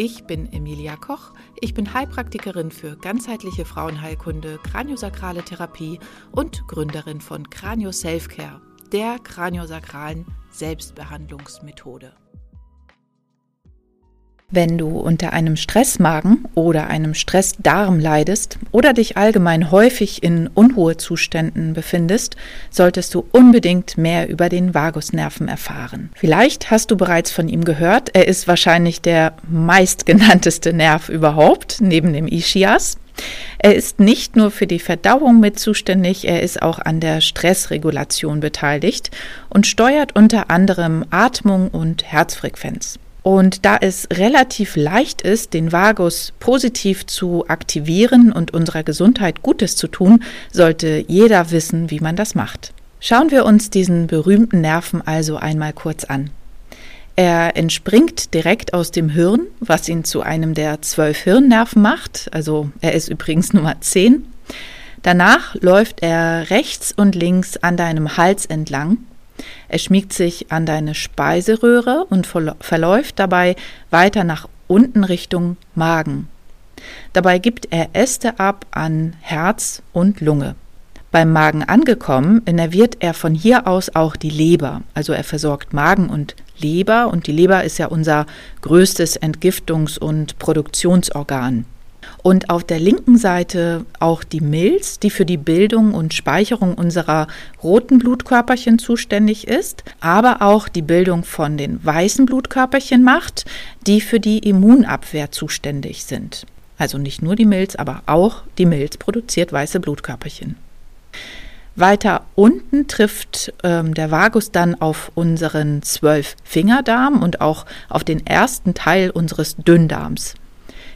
Ich bin Emilia Koch. Ich bin Heilpraktikerin für ganzheitliche Frauenheilkunde, kraniosakrale Therapie und Gründerin von Kranio Selfcare, der kraniosakralen Selbstbehandlungsmethode. Wenn du unter einem Stressmagen oder einem Stressdarm leidest oder dich allgemein häufig in Unruhezuständen befindest, solltest du unbedingt mehr über den Vagusnerven erfahren. Vielleicht hast du bereits von ihm gehört, er ist wahrscheinlich der meistgenannteste Nerv überhaupt, neben dem Ischias. Er ist nicht nur für die Verdauung mit zuständig, er ist auch an der Stressregulation beteiligt und steuert unter anderem Atmung und Herzfrequenz. Und da es relativ leicht ist, den Vagus positiv zu aktivieren und unserer Gesundheit Gutes zu tun, sollte jeder wissen, wie man das macht. Schauen wir uns diesen berühmten Nerven also einmal kurz an. Er entspringt direkt aus dem Hirn, was ihn zu einem der zwölf Hirnnerven macht. Also er ist übrigens Nummer zehn. Danach läuft er rechts und links an deinem Hals entlang er schmiegt sich an deine Speiseröhre und verläuft dabei weiter nach unten Richtung Magen. Dabei gibt er Äste ab an Herz und Lunge. Beim Magen angekommen, innerviert er von hier aus auch die Leber. Also er versorgt Magen und Leber und die Leber ist ja unser größtes Entgiftungs- und Produktionsorgan und auf der linken Seite auch die Milz, die für die Bildung und Speicherung unserer roten Blutkörperchen zuständig ist, aber auch die Bildung von den weißen Blutkörperchen macht, die für die Immunabwehr zuständig sind. Also nicht nur die Milz, aber auch die Milz produziert weiße Blutkörperchen. Weiter unten trifft ähm, der Vagus dann auf unseren Zwölffingerdarm und auch auf den ersten Teil unseres Dünndarms.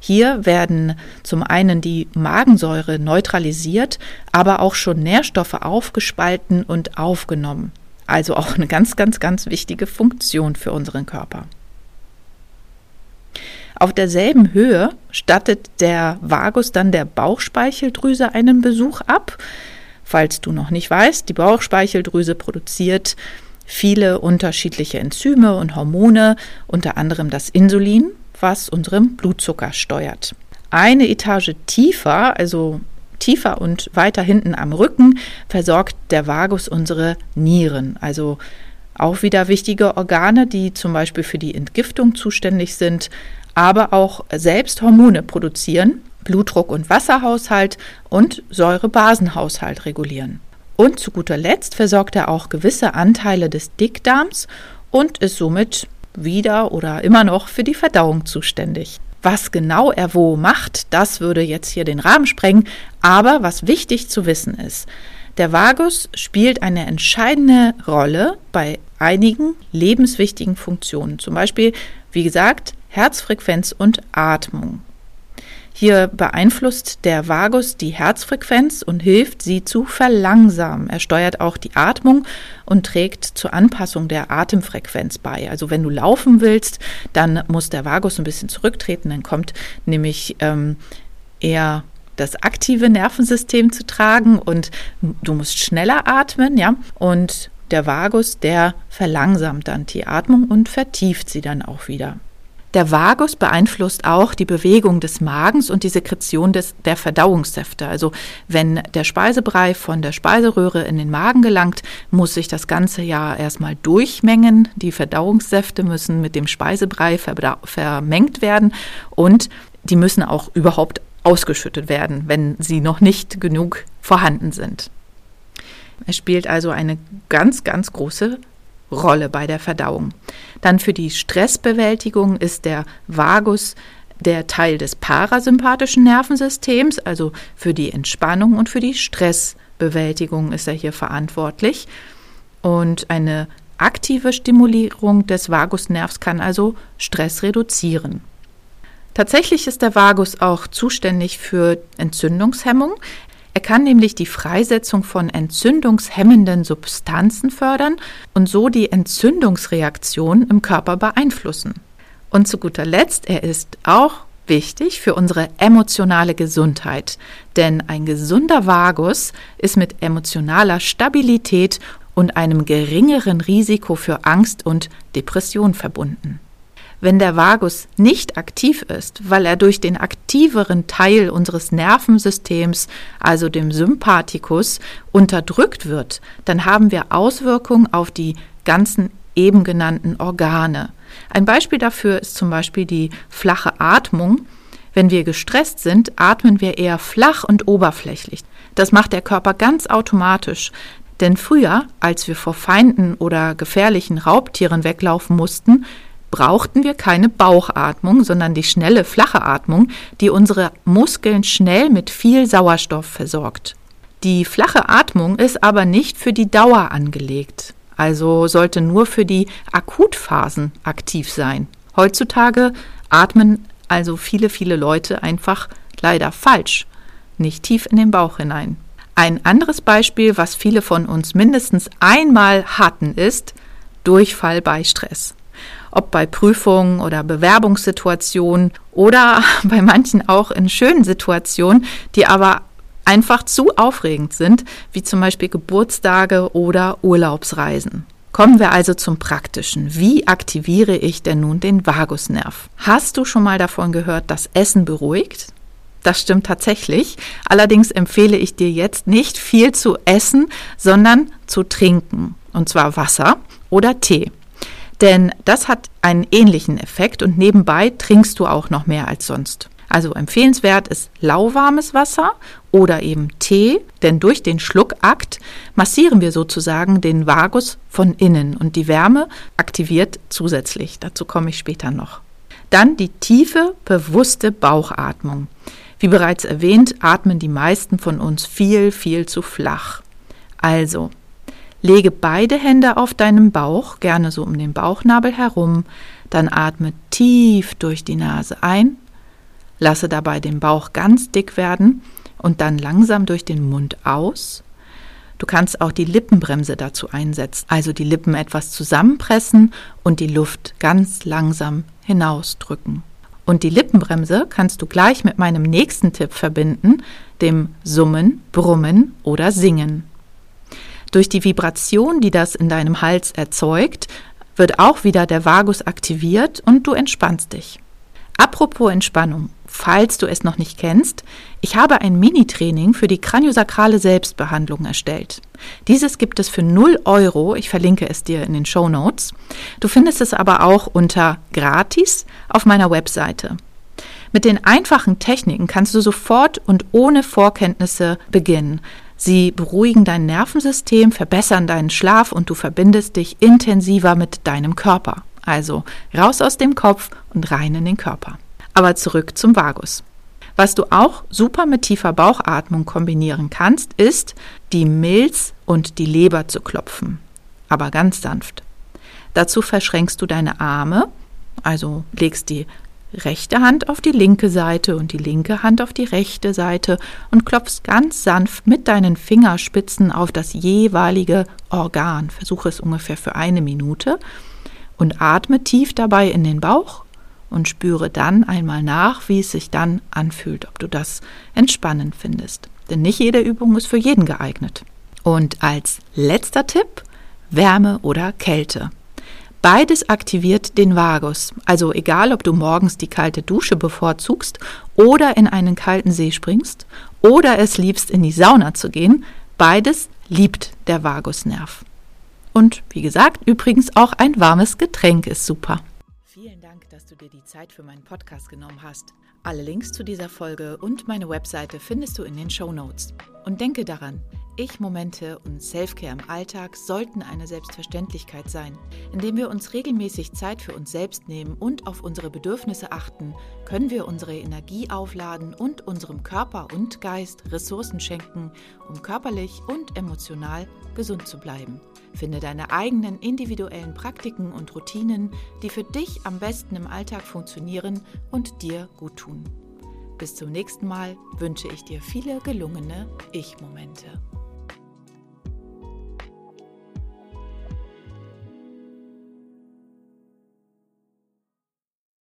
Hier werden zum einen die Magensäure neutralisiert, aber auch schon Nährstoffe aufgespalten und aufgenommen. Also auch eine ganz, ganz, ganz wichtige Funktion für unseren Körper. Auf derselben Höhe stattet der Vagus dann der Bauchspeicheldrüse einen Besuch ab. Falls du noch nicht weißt, die Bauchspeicheldrüse produziert viele unterschiedliche Enzyme und Hormone, unter anderem das Insulin, was unseren Blutzucker steuert. Eine Etage tiefer, also tiefer und weiter hinten am Rücken, versorgt der Vagus unsere Nieren, also auch wieder wichtige Organe, die zum Beispiel für die Entgiftung zuständig sind, aber auch selbst Hormone produzieren, Blutdruck- und Wasserhaushalt und Säurebasenhaushalt regulieren. Und zu guter Letzt versorgt er auch gewisse Anteile des Dickdarms und ist somit wieder oder immer noch für die Verdauung zuständig. Was genau er wo macht, das würde jetzt hier den Rahmen sprengen, aber was wichtig zu wissen ist, der Vagus spielt eine entscheidende Rolle bei einigen lebenswichtigen Funktionen, zum Beispiel, wie gesagt, Herzfrequenz und Atmung. Hier beeinflusst der Vagus die Herzfrequenz und hilft, sie zu verlangsamen. Er steuert auch die Atmung und trägt zur Anpassung der Atemfrequenz bei. Also wenn du laufen willst, dann muss der Vagus ein bisschen zurücktreten, dann kommt nämlich ähm, eher das aktive Nervensystem zu tragen und du musst schneller atmen, ja, und der Vagus, der verlangsamt dann die Atmung und vertieft sie dann auch wieder. Der Vagus beeinflusst auch die Bewegung des Magens und die Sekretion des, der Verdauungssäfte. Also wenn der Speisebrei von der Speiseröhre in den Magen gelangt, muss sich das Ganze ja erstmal durchmengen. Die Verdauungssäfte müssen mit dem Speisebrei vermengt werden und die müssen auch überhaupt ausgeschüttet werden, wenn sie noch nicht genug vorhanden sind. Es spielt also eine ganz, ganz große Rolle bei der Verdauung. Dann für die Stressbewältigung ist der Vagus der Teil des parasympathischen Nervensystems, also für die Entspannung und für die Stressbewältigung ist er hier verantwortlich. Und eine aktive Stimulierung des Vagusnervs kann also Stress reduzieren. Tatsächlich ist der Vagus auch zuständig für Entzündungshemmung. Er kann nämlich die Freisetzung von entzündungshemmenden Substanzen fördern und so die Entzündungsreaktion im Körper beeinflussen. Und zu guter Letzt, er ist auch wichtig für unsere emotionale Gesundheit, denn ein gesunder Vagus ist mit emotionaler Stabilität und einem geringeren Risiko für Angst und Depression verbunden. Wenn der Vagus nicht aktiv ist, weil er durch den aktiveren Teil unseres Nervensystems, also dem Sympathikus, unterdrückt wird, dann haben wir Auswirkungen auf die ganzen eben genannten Organe. Ein Beispiel dafür ist zum Beispiel die flache Atmung. Wenn wir gestresst sind, atmen wir eher flach und oberflächlich. Das macht der Körper ganz automatisch. Denn früher, als wir vor Feinden oder gefährlichen Raubtieren weglaufen mussten, brauchten wir keine Bauchatmung, sondern die schnelle, flache Atmung, die unsere Muskeln schnell mit viel Sauerstoff versorgt. Die flache Atmung ist aber nicht für die Dauer angelegt, also sollte nur für die Akutphasen aktiv sein. Heutzutage atmen also viele, viele Leute einfach leider falsch, nicht tief in den Bauch hinein. Ein anderes Beispiel, was viele von uns mindestens einmal hatten, ist Durchfall bei Stress ob bei Prüfungen oder Bewerbungssituationen oder bei manchen auch in schönen Situationen, die aber einfach zu aufregend sind, wie zum Beispiel Geburtstage oder Urlaubsreisen. Kommen wir also zum Praktischen. Wie aktiviere ich denn nun den Vagusnerv? Hast du schon mal davon gehört, dass Essen beruhigt? Das stimmt tatsächlich. Allerdings empfehle ich dir jetzt nicht viel zu essen, sondern zu trinken. Und zwar Wasser oder Tee. Denn das hat einen ähnlichen Effekt und nebenbei trinkst du auch noch mehr als sonst. Also empfehlenswert ist lauwarmes Wasser oder eben Tee, denn durch den Schluckakt massieren wir sozusagen den Vagus von innen und die Wärme aktiviert zusätzlich. Dazu komme ich später noch. Dann die tiefe, bewusste Bauchatmung. Wie bereits erwähnt, atmen die meisten von uns viel, viel zu flach. Also Lege beide Hände auf deinem Bauch, gerne so um den Bauchnabel herum, dann atme tief durch die Nase ein, lasse dabei den Bauch ganz dick werden und dann langsam durch den Mund aus. Du kannst auch die Lippenbremse dazu einsetzen, also die Lippen etwas zusammenpressen und die Luft ganz langsam hinausdrücken. Und die Lippenbremse kannst du gleich mit meinem nächsten Tipp verbinden, dem Summen, Brummen oder Singen. Durch die Vibration, die das in deinem Hals erzeugt, wird auch wieder der Vagus aktiviert und du entspannst dich. Apropos Entspannung, falls du es noch nicht kennst, ich habe ein Mini-Training für die kraniosakrale Selbstbehandlung erstellt. Dieses gibt es für 0 Euro, ich verlinke es dir in den Show Notes. Du findest es aber auch unter gratis auf meiner Webseite. Mit den einfachen Techniken kannst du sofort und ohne Vorkenntnisse beginnen. Sie beruhigen dein Nervensystem, verbessern deinen Schlaf und du verbindest dich intensiver mit deinem Körper. Also raus aus dem Kopf und rein in den Körper. Aber zurück zum Vagus. Was du auch super mit tiefer Bauchatmung kombinieren kannst, ist, die Milz und die Leber zu klopfen. Aber ganz sanft. Dazu verschränkst du deine Arme, also legst die rechte Hand auf die linke Seite und die linke Hand auf die rechte Seite und klopfst ganz sanft mit deinen Fingerspitzen auf das jeweilige Organ. Versuche es ungefähr für eine Minute und atme tief dabei in den Bauch und spüre dann einmal nach, wie es sich dann anfühlt, ob du das entspannend findest. Denn nicht jede Übung ist für jeden geeignet. Und als letzter Tipp Wärme oder Kälte. Beides aktiviert den Vagus. Also egal, ob du morgens die kalte Dusche bevorzugst oder in einen kalten See springst oder es liebst, in die Sauna zu gehen, beides liebt der Vagusnerv. Und wie gesagt, übrigens auch ein warmes Getränk ist super. Vielen Dank, dass du dir die Zeit für meinen Podcast genommen hast. Alle Links zu dieser Folge und meine Webseite findest du in den Show Notes. Und denke daran, Ich-Momente und Selfcare im Alltag sollten eine Selbstverständlichkeit sein. Indem wir uns regelmäßig Zeit für uns selbst nehmen und auf unsere Bedürfnisse achten, können wir unsere Energie aufladen und unserem Körper und Geist Ressourcen schenken, um körperlich und emotional gesund zu bleiben. Finde deine eigenen individuellen Praktiken und Routinen, die für dich am besten im Alltag funktionieren und dir gut tun. Bis zum nächsten Mal wünsche ich dir viele gelungene Ich-Momente.